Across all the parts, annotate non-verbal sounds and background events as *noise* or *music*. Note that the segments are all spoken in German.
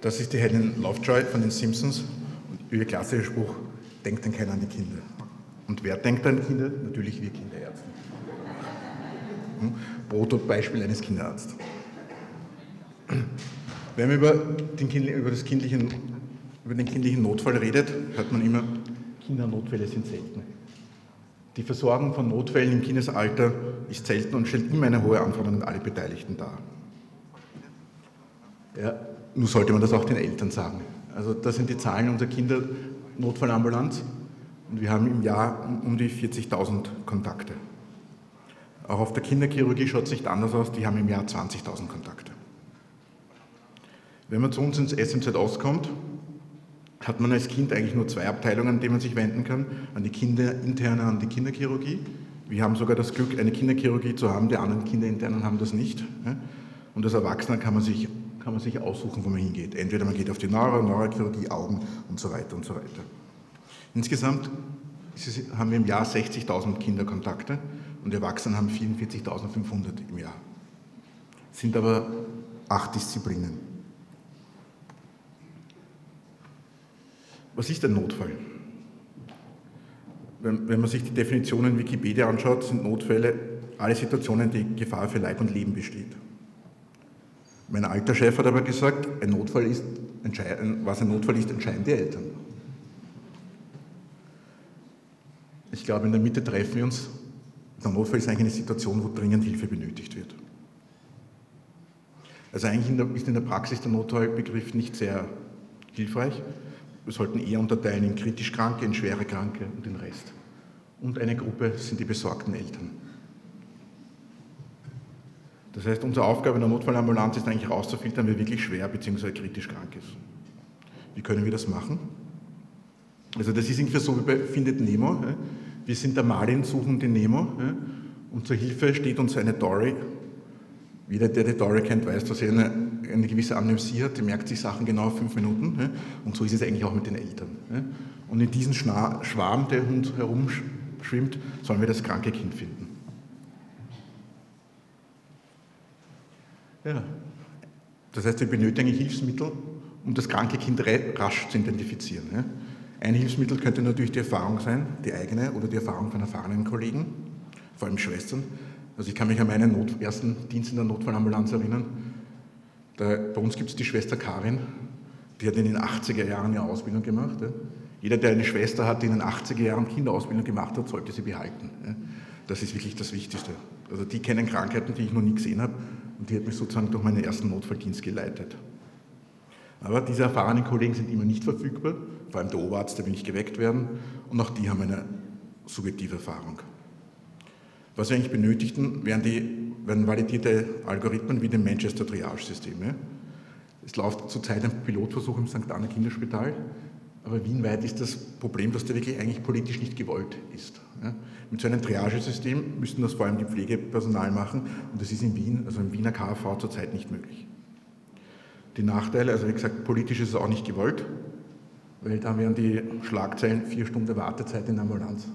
Das ist die Helen Lovejoy von den Simpsons und ihr klassischer Spruch, denkt dann keiner an die Kinder. Und wer denkt an die Kinder? Natürlich wir Kinderärzte. Hm? Proto-Beispiel eines Kinderarztes. Wenn man über den, über, das kindlichen, über den kindlichen Notfall redet, hört man immer, Kindernotfälle sind selten. Die Versorgung von Notfällen im Kindesalter ist selten und stellt immer eine hohe Anforderung an alle Beteiligten dar. Ja, nur sollte man das auch den Eltern sagen. Also das sind die Zahlen unserer Kindernotfallambulanz und wir haben im Jahr um die 40.000 Kontakte. Auch auf der Kinderchirurgie schaut es nicht anders aus, die haben im Jahr 20.000 Kontakte. Wenn man zu uns ins SMZ auskommt, hat man als Kind eigentlich nur zwei Abteilungen, an die man sich wenden kann, an die Kinderinterne, an die Kinderchirurgie. Wir haben sogar das Glück, eine Kinderchirurgie zu haben, die anderen Kinderinternen haben das nicht. Und als Erwachsener kann man sich, kann man sich aussuchen, wo man hingeht. Entweder man geht auf die Neuro, Neurochirurgie, Augen und so weiter und so weiter. Insgesamt haben wir im Jahr 60.000 Kinderkontakte und Erwachsene haben 44.500 im Jahr. Sind aber acht Disziplinen. Was ist ein Notfall? Wenn, wenn man sich die Definitionen in Wikipedia anschaut, sind Notfälle alle Situationen, die Gefahr für Leib und Leben besteht. Mein alter Chef hat aber gesagt, ein Notfall ist, was ein Notfall ist, entscheiden die Eltern. Ich glaube, in der Mitte treffen wir uns. Der Notfall ist eigentlich eine Situation, wo dringend Hilfe benötigt wird. Also eigentlich in der, ist in der Praxis der Notfallbegriff nicht sehr hilfreich. Wir sollten eher unterteilen in kritisch Kranke, in schwere Kranke und den Rest. Und eine Gruppe sind die besorgten Eltern. Das heißt, unsere Aufgabe in der Notfallambulanz ist eigentlich herauszufiltern, wer wirklich schwer bzw. kritisch krank ist. Wie können wir das machen? Also das ist ungefähr so wie bei Findet Nemo. Wir sind der Marlin, suchen den Nemo und zur Hilfe steht uns eine Dory. Jeder, der die Dory kennt, weiß, dass sie eine eine gewisse Amnesie hat, die merkt sich Sachen genau fünf Minuten. Und so ist es eigentlich auch mit den Eltern. Und in diesem Schwarm, der uns herumschwimmt, sollen wir das kranke Kind finden. Ja. Das heißt, wir benötigen Hilfsmittel, um das kranke Kind rasch zu identifizieren. Ein Hilfsmittel könnte natürlich die Erfahrung sein, die eigene oder die Erfahrung von erfahrenen Kollegen, vor allem Schwestern. Also ich kann mich an meinen Not ersten Dienst in der Notfallambulanz erinnern. Da, bei uns gibt es die Schwester Karin, die hat in den 80er Jahren eine Ausbildung gemacht. Ja. Jeder, der eine Schwester hat, die in den 80er Jahren Kinderausbildung gemacht hat, sollte sie behalten. Ja. Das ist wirklich das Wichtigste. Also die kennen Krankheiten, die ich noch nie gesehen habe und die hat mich sozusagen durch meinen ersten Notfalldienst geleitet. Aber diese erfahrenen Kollegen sind immer nicht verfügbar, vor allem der Oberarzt, der will nicht geweckt werden und auch die haben eine subjektive Erfahrung. Was wir eigentlich benötigten, wären, die, wären validierte Algorithmen wie dem Manchester Triage-System. Es läuft zurzeit ein Pilotversuch im St. Anna Kinderspital, aber wienweit ist das Problem, dass der wirklich eigentlich politisch nicht gewollt ist. Mit so einem Triagesystem müssten das vor allem die Pflegepersonal machen und das ist in Wien, also im Wiener KV zurzeit nicht möglich. Die Nachteile, also wie gesagt, politisch ist es auch nicht gewollt, weil da wären die Schlagzeilen vier Stunden Wartezeit in der Ambulanz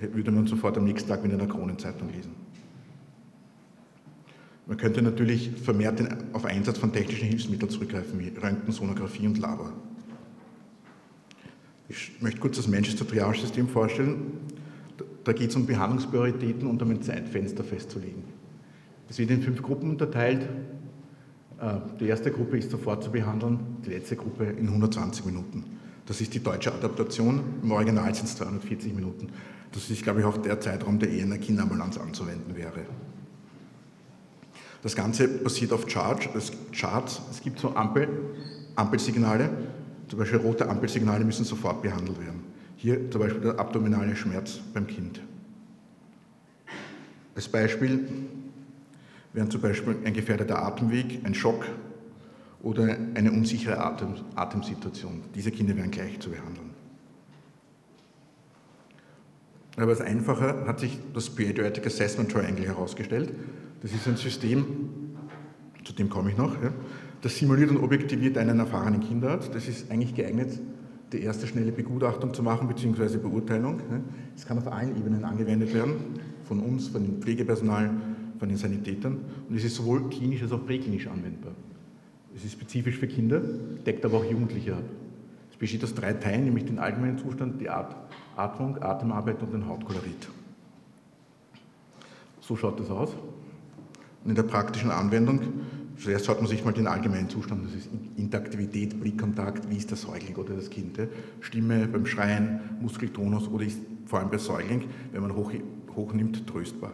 würde man sofort am nächsten Tag wieder in der Kronenzeitung lesen. Man könnte natürlich vermehrt auf Einsatz von technischen Hilfsmitteln zurückgreifen, wie Röntgensonographie und Labor. Ich möchte kurz das Manchester Triage-System vorstellen. Da geht es um Behandlungsprioritäten und um ein Zeitfenster festzulegen. Es wird in fünf Gruppen unterteilt. Äh, die erste Gruppe ist sofort zu behandeln, die letzte Gruppe in 120 Minuten. Das ist die deutsche Adaptation. Im Original sind es 240 Minuten. Das ist, glaube ich, auch der Zeitraum, der eher in der Kinderambulanz anzuwenden wäre. Das Ganze basiert auf das Charts. Es gibt so Ampel, Ampelsignale, zum Beispiel rote Ampelsignale müssen sofort behandelt werden. Hier zum Beispiel der abdominale Schmerz beim Kind. Als Beispiel wären zum Beispiel ein gefährdeter Atemweg, ein Schock oder eine unsichere Atem, Atemsituation. Diese Kinder wären gleich zu behandeln. Aber als einfacher hat sich das Pediatric Assessment Triangle herausgestellt. Das ist ein System, zu dem komme ich noch, ja, das simuliert und objektiviert einen erfahrenen Kinderarzt. Das ist eigentlich geeignet, die erste schnelle Begutachtung zu machen bzw. Beurteilung. Es kann auf allen Ebenen angewendet werden, von uns, von dem Pflegepersonal, von den Sanitätern. Und es ist sowohl klinisch als auch präklinisch anwendbar. Es ist spezifisch für Kinder, deckt aber auch Jugendliche ab. Es besteht aus drei Teilen, nämlich den allgemeinen Zustand, die Atmung, Atemarbeit und den Hautkolorit. So schaut das aus. Und in der praktischen Anwendung, zuerst schaut man sich mal den allgemeinen Zustand, das ist Interaktivität, Blickkontakt, wie ist der Säugling oder das Kind, Stimme beim Schreien, Muskeltonus oder ist vor allem bei Säugling, wenn man hoch, hochnimmt, tröstbar.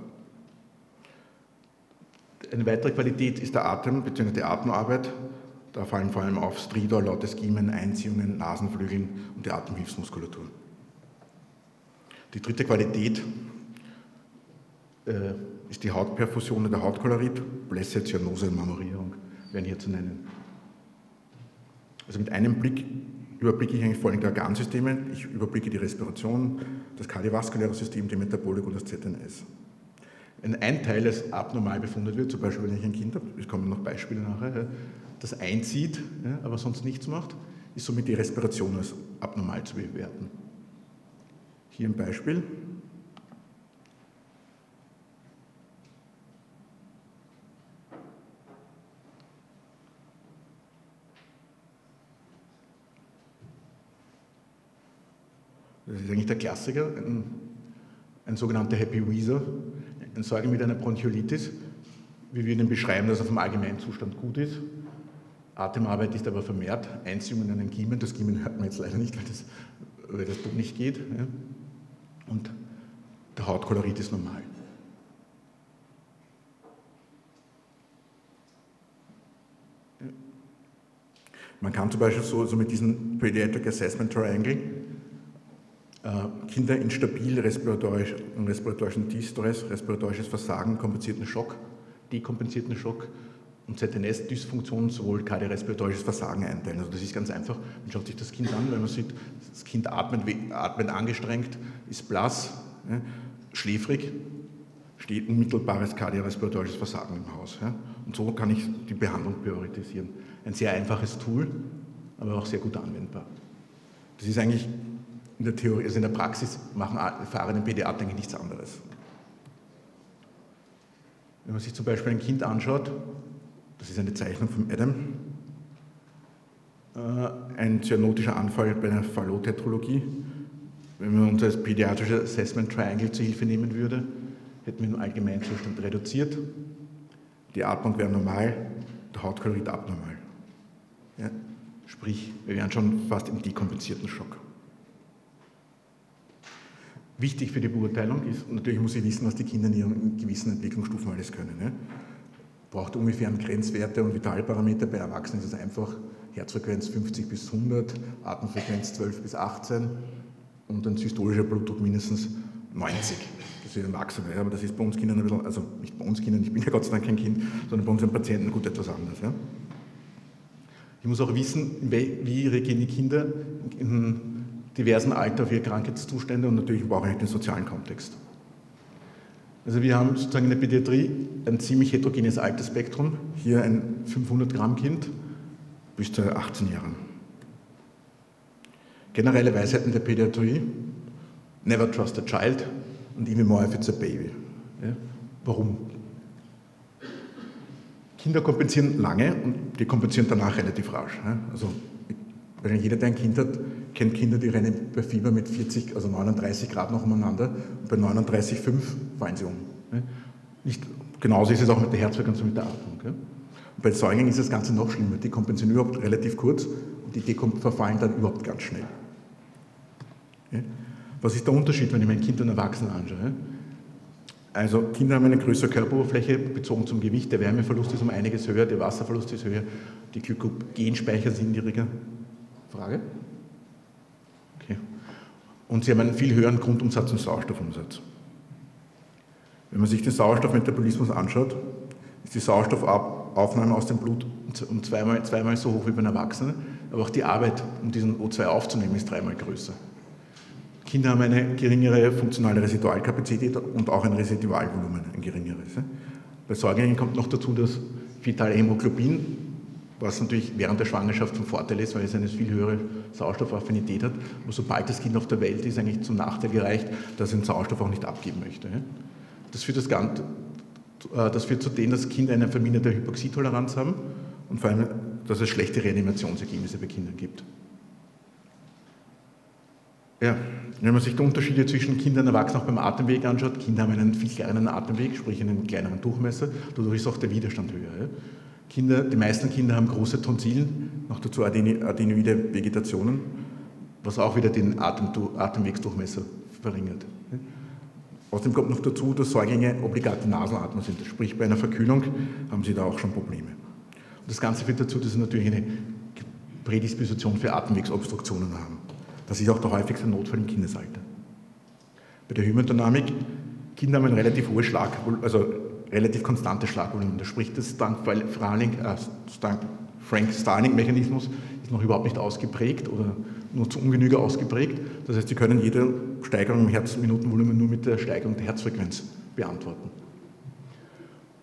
Eine weitere Qualität ist der Atem bzw. die Atemarbeit. Da fallen vor allem auf Stridor, lautes Giemen, Einziehungen, Nasenflügeln und die Atemhilfsmuskulatur. Die dritte Qualität äh, ist die Hautperfusion und der Hautkolorit, Blässe, Zyanose und Marmorierung werden hier zu nennen. Also mit einem Blick überblicke ich eigentlich folgende Organsysteme. Ich überblicke die Respiration, das kardiovaskuläre System, die Metabolik und das ZNS. Wenn ein Teil als abnormal befunden wird, zum Beispiel wenn ich ein Kind habe, es kommen noch Beispiele nachher, das einzieht, aber sonst nichts macht, ist somit die Respiration als abnormal zu bewerten. Hier ein Beispiel. Das ist eigentlich der Klassiker, ein, ein sogenannter Happy Wheezer, ein Säugling mit einer Bronchiolitis. Wir würden beschreiben, dass er vom Allgemeinzustand gut ist. Atemarbeit ist aber vermehrt, Einziehungen in den Kiemen. Das Kiemen hört man jetzt leider nicht, weil das, weil das Blut nicht geht. Ja. Und der Hautkolorit ist normal. Man kann zum Beispiel so, so mit diesem Pediatric Assessment Triangle Kinder in stabil respiratorisch, respiratorischen Distress, respiratorisches Versagen, kompensierten Schock, dekompensierten Schock und ZNS-Dysfunktion sowohl kardiorespiratorisches Versagen einteilen. Also das ist ganz einfach. Man schaut sich das Kind an, wenn man sieht, das Kind atmet, atmet angestrengt, ist blass, ja, schläfrig, steht unmittelbares kardiorespiratorisches Versagen im Haus. Ja. Und so kann ich die Behandlung priorisieren. Ein sehr einfaches Tool, aber auch sehr gut anwendbar. Das ist eigentlich in der Theorie, also in der Praxis machen erfahrene Pädiater eigentlich nichts anderes. Wenn man sich zum Beispiel ein Kind anschaut, das ist eine Zeichnung von Adam, äh, ein zyanotischer Anfall bei einer Fallotetralogie. Wenn man uns als pädiatrisches Assessment Triangle zur Hilfe nehmen würde, hätten wir den Allgemeinzustand reduziert, die Atmung wäre normal, der Hautkolorit abnormal. Ja? Sprich, wir wären schon fast im dekompensierten Schock. Wichtig für die Beurteilung ist, natürlich muss ich wissen, was die Kinder in ihren gewissen Entwicklungsstufen alles können. Ne? Braucht ungefähr Grenzwerte und Vitalparameter. Bei Erwachsenen ist es einfach Herzfrequenz 50 bis 100, Atemfrequenz 12 bis 18 und ein systolischer Blutdruck mindestens 90. Das ist Erwachsene, aber das ist bei uns Kindern ein bisschen, also nicht bei uns Kindern, ich bin ja Gott sei Dank kein Kind, sondern bei unseren Patienten gut etwas anderes. Ja. Ich muss auch wissen, wie reagieren die Kinder in diversen Alter auf ihre Krankheitszustände und natürlich brauche ich den sozialen Kontext. Also wir haben sozusagen in der Pädiatrie ein ziemlich heterogenes Altersspektrum. Hier ein 500 Gramm Kind bis zu 18 Jahren. Generelle Weisheiten der Pädiatrie. Never trust a child und even more if it's a baby. Ja? Warum? Kinder kompensieren lange und die kompensieren danach relativ rasch. Also jeder, der ein Kind hat, kennt Kinder, die rennen bei Fieber mit 40, also 39 Grad noch umeinander und bei 39,5 fallen sie um. Nicht, genauso ist es auch mit der Herzfrequenz und mit der Atmung. Und bei Säuglingen ist das Ganze noch schlimmer. Die kompensieren überhaupt relativ kurz und die verfallen dann überhaupt ganz schnell. Was ist der Unterschied, wenn ich mein Kind und Erwachsenen anschaue? Also Kinder haben eine größere Körperoberfläche bezogen zum Gewicht, der Wärmeverlust ist um einiges höher, der Wasserverlust ist höher, die Glykogenspeicher sind niedriger. Frage? Und sie haben einen viel höheren Grundumsatz und Sauerstoffumsatz. Wenn man sich den Sauerstoffmetabolismus anschaut, ist die Sauerstoffaufnahme aus dem Blut um zweimal, zweimal so hoch wie bei einem Erwachsenen, aber auch die Arbeit, um diesen O2 aufzunehmen, ist dreimal größer. Kinder haben eine geringere funktionale Residualkapazität und auch ein Residualvolumen, ein geringeres. Bei Säuglingen kommt noch dazu, dass Hämoglobin was natürlich während der Schwangerschaft von Vorteil ist, weil es eine viel höhere Sauerstoffaffinität hat. Aber sobald das Kind auf der Welt ist, eigentlich zum Nachteil gereicht, dass es den Sauerstoff auch nicht abgeben möchte. Das führt, das, Ganze, äh, das führt zu dem, dass Kinder eine verminderte Hypoxietoleranz haben und vor allem dass es schlechte Reanimationsergebnisse bei Kindern gibt. Ja, wenn man sich die Unterschiede zwischen Kindern und Erwachsenen auch beim Atemweg anschaut, Kinder haben einen viel kleineren Atemweg, sprich einen kleineren Durchmesser, dadurch ist auch der Widerstand höher. Kinder, die meisten Kinder haben große Tonsillen, noch dazu adenoide Vegetationen, was auch wieder den Atem, Atemwegsdurchmesser verringert. Außerdem kommt noch dazu, dass Säuglinge obligate Nasenatmer sind. Sprich, bei einer Verkühlung haben sie da auch schon Probleme. Und das Ganze führt dazu, dass sie natürlich eine Prädisposition für Atemwegsobstruktionen haben. Das ist auch der häufigste Notfall im Kindesalter. Bei der Hämodynamik, Kinder haben ein relativ hohes Schlag, also relativ konstantes Schlagvolumen. Da spricht das dank äh, ist noch überhaupt nicht ausgeprägt oder nur zu Ungenüge ausgeprägt. Das heißt, Sie können jede Steigerung im Herzminutenvolumen nur mit der Steigerung der Herzfrequenz beantworten.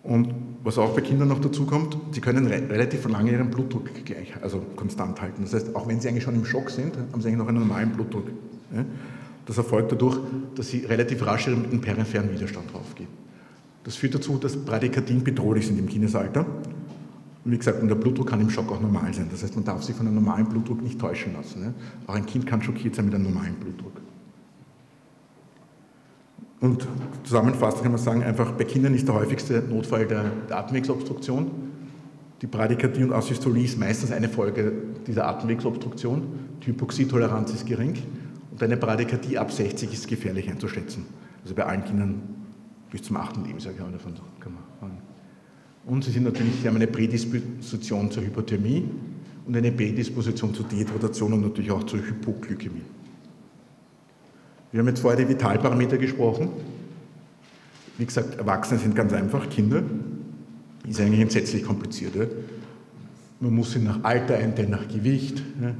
Und was auch bei Kindern noch dazu kommt, sie können re relativ lange ihren Blutdruck gleich, also konstant halten. Das heißt, auch wenn sie eigentlich schon im Schock sind, haben sie eigentlich noch einen normalen Blutdruck. Das erfolgt dadurch, dass sie relativ rasch mit dem peripheren Widerstand draufgehen. Das führt dazu, dass Bradykardien bedrohlich sind im Kindesalter. Und wie gesagt, der Blutdruck kann im Schock auch normal sein. Das heißt, man darf sich von einem normalen Blutdruck nicht täuschen lassen. Ne? Auch ein Kind kann schockiert sein mit einem normalen Blutdruck. Und zusammenfassend kann man sagen, einfach bei Kindern ist der häufigste Notfall der, der Atemwegsobstruktion. Die Bradykardie und Asystolie ist meistens eine Folge dieser Atemwegsobstruktion. Die Hypoxietoleranz ist gering und eine Bradykardie ab 60 ist gefährlich einzuschätzen. Also bei allen Kindern bis zum achten Lebensjahr kann man davon sagen. Und sie sind natürlich, sie haben eine Prädisposition zur Hypothermie und eine Prädisposition zur Dehydratation und natürlich auch zur Hypoglykämie. Wir haben jetzt vorher die Vitalparameter gesprochen. Wie gesagt, Erwachsene sind ganz einfach, Kinder ist eigentlich entsetzlich kompliziert. Ja? Man muss sie nach Alter einteilen, nach Gewicht. Ja?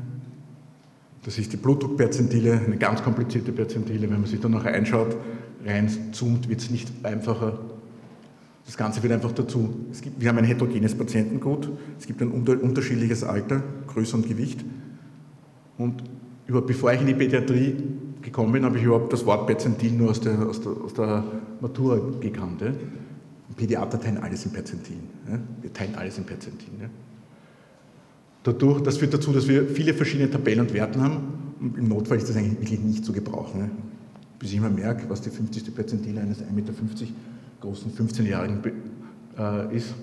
Das ist die Blutdruckperzentile, eine ganz komplizierte Perzentile. Wenn man sich da noch reinschaut, reinzoomt, wird es nicht einfacher. Das Ganze wird einfach dazu. Gibt, wir haben ein heterogenes Patientengut. Es gibt ein unter, unterschiedliches Alter, Größe und Gewicht. Und über, bevor ich in die Pädiatrie gekommen bin, habe ich überhaupt das Wort Perzentil nur aus der, aus der, aus der Matura gekannt. Ja. Pädiater teilen alles in Perzentilen. Ja. Wir teilen alles in Perzentilen. Ja. Dadurch, das führt dazu, dass wir viele verschiedene Tabellen und Werten haben. Und Im Notfall ist das eigentlich wirklich nicht zu gebrauchen. Bis ich mal merke, was die 50. Perzentile eines 1,50 Meter großen 15-Jährigen äh, ist,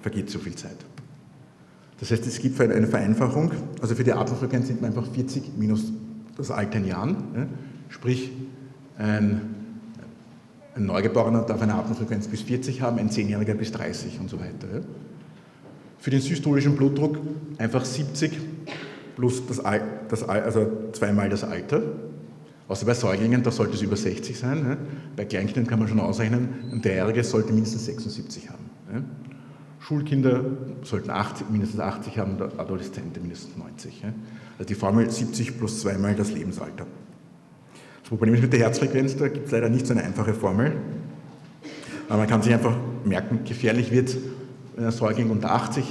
vergeht so viel Zeit. Das heißt, es gibt eine Vereinfachung. Also für die Atemfrequenz sind wir einfach 40 minus das Alter in Jahren. Ja? Sprich, ein, ein, Neugeborener darf eine Atemfrequenz bis 40 haben, ein Zehnjähriger bis 30 und so weiter. Ja? Für den systolischen Blutdruck einfach 70 plus das, das, also zweimal das Alter. Außer bei Säuglingen, da sollte es über 60 sein. Ja? Bei Kleinkindern kann man schon ausrechnen, ein Dreijähriger sollte mindestens 76 haben. Ja? Schulkinder sollten 80, mindestens 80 haben, Adoleszente mindestens 90. Ja? Also die Formel 70 plus zweimal das Lebensalter. Das Problem ist mit der Herzfrequenz, da gibt es leider nicht so eine einfache Formel. Aber man kann sich einfach merken, gefährlich wird wenn ein Säugling unter 80,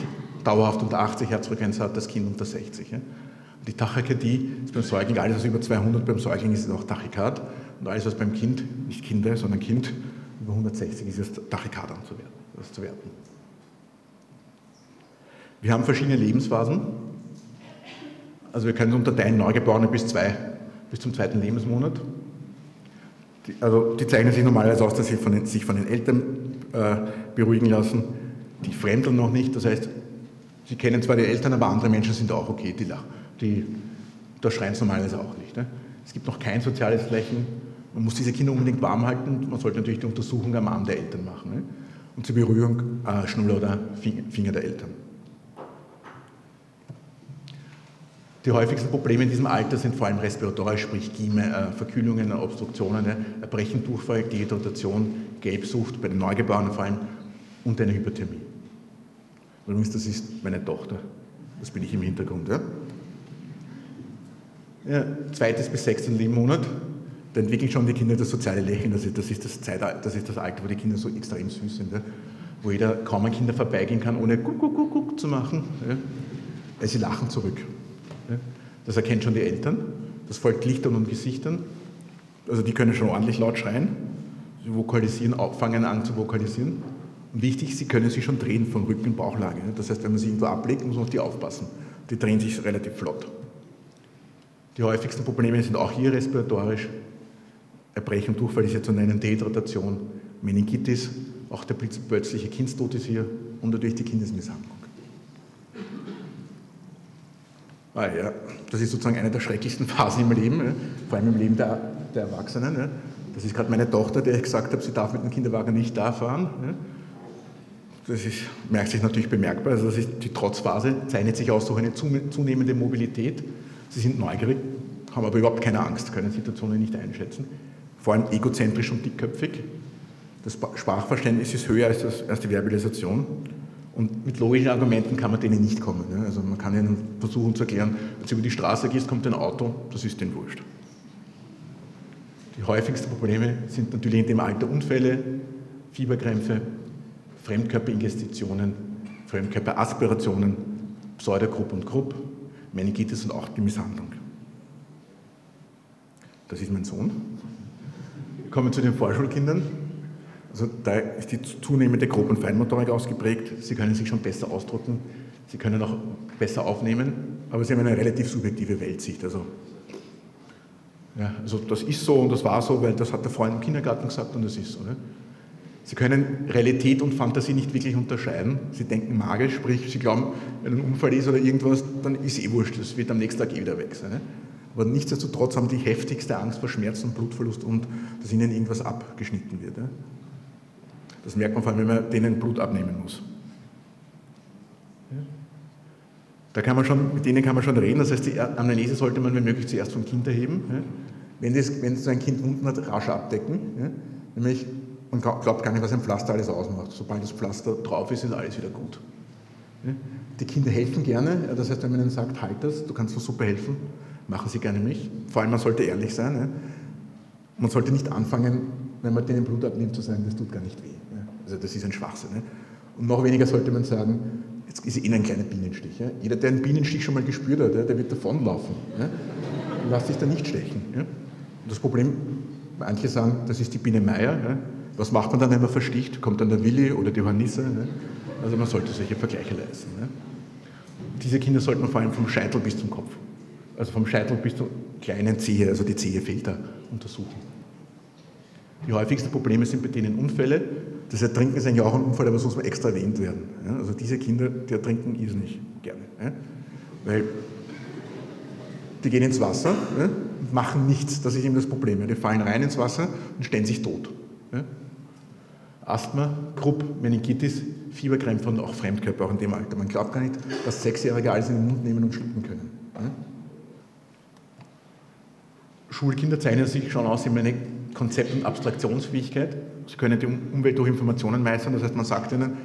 dauerhaft unter 80 Herzfrequenz hat, das Kind unter 60. Die Tachykardie ist beim Säugling, alles was über 200 beim Säugling ist, ist auch Tachykard. Und alles was beim Kind, nicht Kinder, sondern Kind, über 160 ist, ist Tachykard anzuwerten. Wir haben verschiedene Lebensphasen. Also wir können unterteilen Neugeborene bis, zwei, bis zum zweiten Lebensmonat. Die, also die zeichnen sich normalerweise aus, dass sie von den, sich von den Eltern äh, beruhigen lassen. Die fremdeln noch nicht, das heißt, sie kennen zwar die Eltern, aber andere Menschen sind auch okay, die, die, da schreien sie normalerweise auch nicht. Ne? Es gibt noch kein soziales Flächen. Man muss diese Kinder unbedingt warm halten. Man sollte natürlich die Untersuchung am Arm der Eltern machen. Ne? Und zur Berührung äh, Schnuller oder Finger der Eltern. Die häufigsten Probleme in diesem Alter sind vor allem respiratorisch, sprich Gieme, äh, Verkühlungen, Obstruktionen, äh, Erbrechen, Durchfall, Dehydratation, Gelbsucht bei den Neugeborenen vor allem und eine Hyperthermie. Übrigens, das ist meine Tochter. Das bin ich im Hintergrund. Ja? Ja, zweites bis sechstes Lebensmonat, da entwickeln schon die Kinder das soziale Lächeln. Das ist das, ist das, Zeitalter, das, ist das Alter, wo die Kinder so extrem süß sind. Ja? Wo jeder kaum an Kinder vorbeigehen kann, ohne guck, guck, guck, guck zu machen. Ja? sie lachen zurück. Das erkennt schon die Eltern. Das folgt Lichtern und Gesichtern. Also die können schon ordentlich laut schreien. Sie vokalisieren, fangen an zu vokalisieren. Und wichtig, sie können sich schon drehen von Rücken- Bauchlage. Das heißt, wenn man sie irgendwo ablegt, muss man auf die aufpassen. Die drehen sich relativ flott. Die häufigsten Probleme sind auch hier respiratorisch. Erbrechen, Durchfall ist ja zu nennen, Dehydratation, Meningitis, auch der plötzliche Kindstod ist hier und natürlich die Kindesmisshandlung. Ah ja, das ist sozusagen eine der schrecklichsten *laughs* Phasen im Leben, vor allem im Leben der, der Erwachsenen. Das ist gerade meine Tochter, der ich gesagt habe, sie darf mit dem Kinderwagen nicht da fahren. Das ist, merkt sich natürlich bemerkbar. Also das ist die Trotzphase, zeichnet sich aus durch eine zunehmende Mobilität. Sie sind neugierig, haben aber überhaupt keine Angst, können Situationen nicht einschätzen. Vor allem egozentrisch und dickköpfig. Das Sprachverständnis ist höher als, das, als die Verbalisation. Und mit logischen Argumenten kann man denen nicht kommen. Also man kann ihnen versuchen zu erklären, wenn du über die Straße gehst, kommt ein Auto, das ist denen wurscht. Die häufigsten Probleme sind natürlich in dem Alter Unfälle, Fieberkrämpfe, Fremdkörperinvestitionen, Fremdkörperaspirationen, Pseudogrupp und Grupp, Meningitis und auch die Misshandlung. Das ist mein Sohn. Wir kommen zu den Vorschulkindern. Also da ist die zunehmende Grob- und Feinmotorik ausgeprägt. Sie können sich schon besser ausdrücken, sie können auch besser aufnehmen, aber sie haben eine relativ subjektive Weltsicht. Also, ja, also das ist so und das war so, weil das hat der Freund im Kindergarten gesagt und das ist so. Ne? Sie können Realität und Fantasie nicht wirklich unterscheiden. Sie denken magisch, sprich, Sie glauben, wenn ein Unfall ist oder irgendwas, dann ist eh wurscht, das wird am nächsten Tag eh wieder weg sein. Ne? Aber nichtsdestotrotz haben die heftigste Angst vor Schmerzen und Blutverlust und dass ihnen irgendwas abgeschnitten wird. Das merkt man vor allem, wenn man denen Blut abnehmen muss. Da kann man schon, mit denen kann man schon reden, das heißt, die Amnese sollte man wenn möglich zuerst vom Kind erheben. Wenn, wenn so ein Kind unten hat, rasch abdecken. Nämlich man glaubt gar nicht, was ein Pflaster alles ausmacht. Sobald das Pflaster drauf ist, ist alles wieder gut. Die Kinder helfen gerne, das heißt, wenn man ihnen sagt, halt das, du kannst uns super helfen, machen sie gerne mich. Vor allem, man sollte ehrlich sein. Man sollte nicht anfangen, wenn man denen Blut abnimmt, zu sagen, das tut gar nicht weh. Also das ist ein Schwachsinn. Und noch weniger sollte man sagen, jetzt ist eh ein kleiner Bienenstich. Jeder, der einen Bienenstich schon mal gespürt hat, der wird davonlaufen. Lass sich da nicht stechen. Das Problem, manche sagen, das ist die Biene Meier, was macht man dann, wenn man versticht? Kommt dann der Willi oder die Hornisse? Ne? Also man sollte solche Vergleiche leisten. Ne? Diese Kinder sollte man vor allem vom Scheitel bis zum Kopf, also vom Scheitel bis zur kleinen Zehe, also die Zehe fehlt da, untersuchen. Die häufigsten Probleme sind bei denen Unfälle. Das Ertrinken ist eigentlich auch ein Unfall, aber es muss extra erwähnt werden. Ja? Also diese Kinder, die ertrinken ist nicht gerne. Ja? Weil die gehen ins Wasser ja? und machen nichts, das ist eben das Problem. Die fallen rein ins Wasser und stellen sich tot. Asthma, Krupp, Meningitis, Fieberkrämpfe und auch Fremdkörper auch in dem Alter. Man glaubt gar nicht, dass Sechsjährige alles in den Mund nehmen und schlucken können. Schulkinder zeichnen sich schon aus in eine Konzept- und Abstraktionsfähigkeit. Sie können die Umwelt durch Informationen meistern. Das heißt, man sagt ihnen,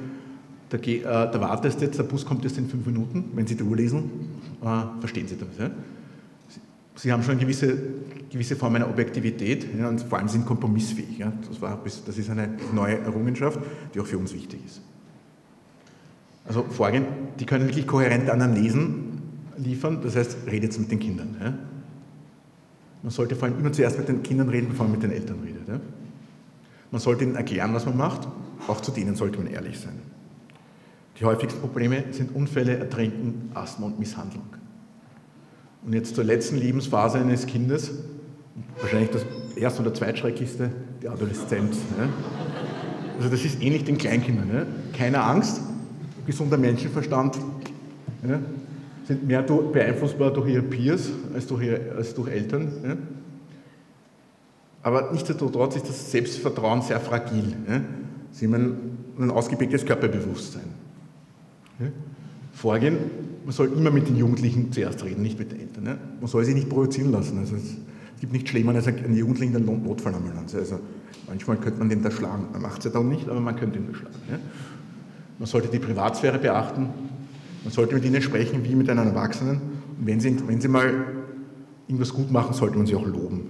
da, äh, wartest jetzt, der Bus kommt jetzt in fünf Minuten. Wenn Sie die Uhr lesen, äh, verstehen Sie das. Ja? Sie haben schon eine gewisse, gewisse Form einer Objektivität ja, und vor allem sind kompromissfähig. Ja. Das, war, das ist eine neue Errungenschaft, die auch für uns wichtig ist. Also Vorgehen, die können wirklich kohärente Anamnesen liefern, das heißt, redet mit den Kindern. Ja. Man sollte vor allem immer zuerst mit den Kindern reden, bevor man mit den Eltern redet. Ja. Man sollte ihnen erklären, was man macht, auch zu denen sollte man ehrlich sein. Die häufigsten Probleme sind Unfälle, Ertrinken, Asthma und Misshandlung. Und jetzt zur letzten Lebensphase eines Kindes, wahrscheinlich das erste oder zweitschrecklichste, die Adoleszenz. Ne? Also das ist ähnlich den Kleinkindern. Ne? Keine Angst, gesunder Menschenverstand, ne? sind mehr beeinflussbar durch ihre Peers als durch, ihre, als durch Eltern. Ne? Aber nichtsdestotrotz ist das Selbstvertrauen sehr fragil. Ne? Sie haben ein ausgeprägtes Körperbewusstsein. Ne? Vorgehen man soll immer mit den Jugendlichen zuerst reden, nicht mit den Eltern. Ne? Man soll sich nicht provozieren lassen. Also es gibt nichts Schlimmeres als einen Jugendlichen den Notfallambulanz. Also manchmal könnte man den da schlagen. Man macht es ja dann nicht, aber man könnte ihn da schlagen. Ne? Man sollte die Privatsphäre beachten. Man sollte mit ihnen sprechen wie mit einem Erwachsenen. Und wenn sie, wenn sie mal irgendwas gut machen, sollte man sie auch loben.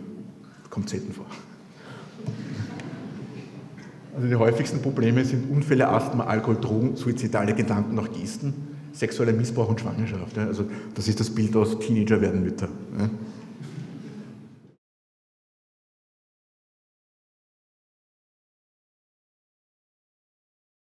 Kommt selten vor. Also die häufigsten Probleme sind Unfälle, Asthma, Alkohol, Drogen, suizidale Gedanken, auch Gesten sexueller Missbrauch und Schwangerschaft. Also das ist das Bild aus Teenager werden Mütter.